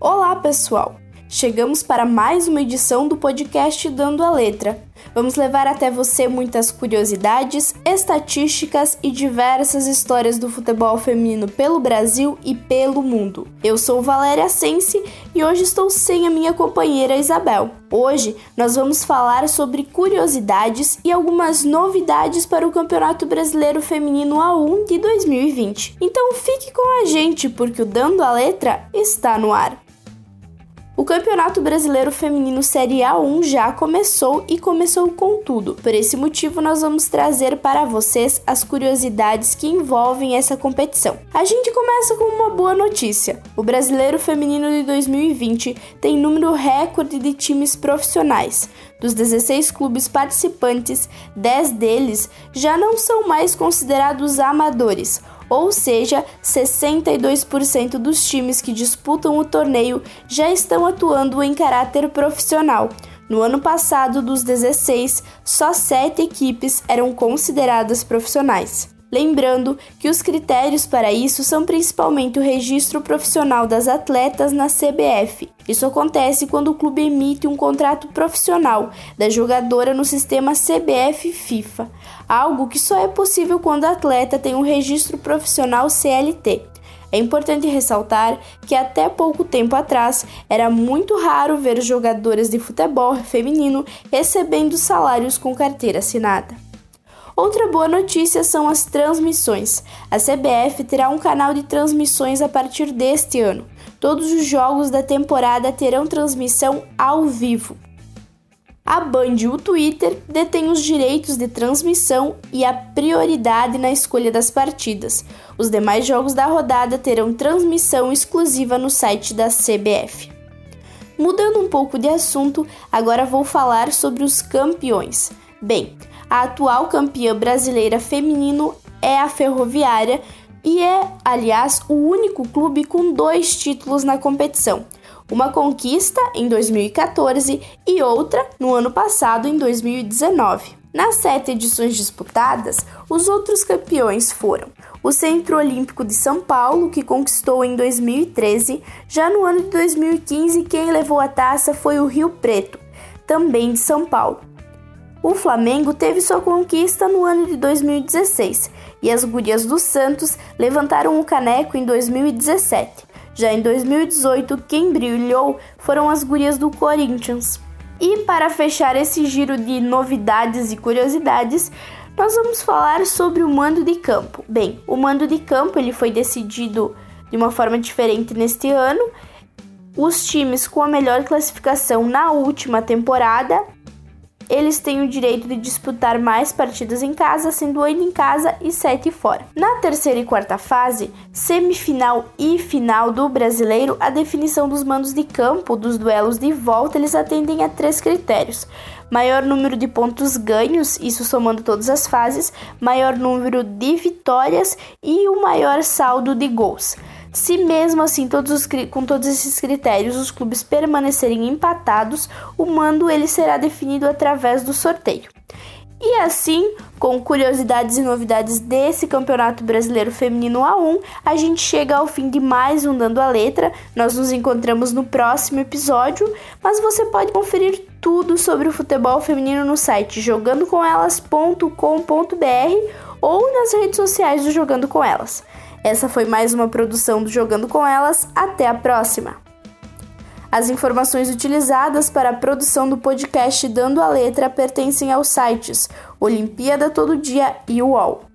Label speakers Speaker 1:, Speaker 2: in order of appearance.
Speaker 1: Olá, pessoal! Chegamos para mais uma edição do podcast Dando a Letra. Vamos levar até você muitas curiosidades, estatísticas e diversas histórias do futebol feminino pelo Brasil e pelo mundo. Eu sou Valéria Sense e hoje estou sem a minha companheira Isabel. Hoje nós vamos falar sobre curiosidades e algumas novidades para o Campeonato Brasileiro Feminino A1 de 2020. Então fique com a gente porque o Dando a Letra está no ar. O Campeonato Brasileiro Feminino Série A1 já começou e começou com tudo. Por esse motivo, nós vamos trazer para vocês as curiosidades que envolvem essa competição. A gente começa com uma boa notícia. O Brasileiro Feminino de 2020 tem número recorde de times profissionais. Dos 16 clubes participantes, 10 deles já não são mais considerados amadores ou seja, 62% dos times que disputam o torneio já estão atuando em caráter profissional. No ano passado, dos 16, só 7 equipes eram consideradas profissionais. Lembrando que os critérios para isso são principalmente o registro profissional das atletas na CBF. Isso acontece quando o clube emite um contrato profissional da jogadora no sistema CBF FIFA, algo que só é possível quando a atleta tem um registro profissional CLT. É importante ressaltar que até pouco tempo atrás era muito raro ver jogadoras de futebol feminino recebendo salários com carteira assinada. Outra boa notícia são as transmissões. A CBF terá um canal de transmissões a partir deste ano. Todos os jogos da temporada terão transmissão ao vivo. A Band e o Twitter detêm os direitos de transmissão e a prioridade na escolha das partidas. Os demais jogos da rodada terão transmissão exclusiva no site da CBF. Mudando um pouco de assunto, agora vou falar sobre os campeões. Bem, a atual campeã brasileira feminino é a Ferroviária e é, aliás, o único clube com dois títulos na competição. Uma conquista em 2014 e outra no ano passado, em 2019. Nas sete edições disputadas, os outros campeões foram o Centro Olímpico de São Paulo, que conquistou em 2013. Já no ano de 2015, quem levou a taça foi o Rio Preto, também de São Paulo. O Flamengo teve sua conquista no ano de 2016 e as Gurias do Santos levantaram o caneco em 2017. Já em 2018, quem brilhou foram as Gurias do Corinthians. E para fechar esse giro de novidades e curiosidades, nós vamos falar sobre o mando de campo. Bem, o mando de campo ele foi decidido de uma forma diferente neste ano. Os times com a melhor classificação na última temporada eles têm o direito de disputar mais partidas em casa, sendo oito em casa e sete fora. Na terceira e quarta fase, semifinal e final do brasileiro, a definição dos mandos de campo dos duelos de volta eles atendem a três critérios: maior número de pontos ganhos, isso somando todas as fases, maior número de vitórias e o maior saldo de gols. Se mesmo assim, todos os, com todos esses critérios, os clubes permanecerem empatados, o mando ele será definido através do sorteio. E assim, com curiosidades e novidades desse Campeonato Brasileiro Feminino A1, a gente chega ao fim de mais um Dando a Letra. Nós nos encontramos no próximo episódio, mas você pode conferir tudo sobre o futebol feminino no site jogandocomelas.com.br ou nas redes sociais do Jogando com Elas. Essa foi mais uma produção do Jogando com Elas. Até a próxima! As informações utilizadas para a produção do podcast Dando a Letra pertencem aos sites Olimpíada Todo Dia e UOL.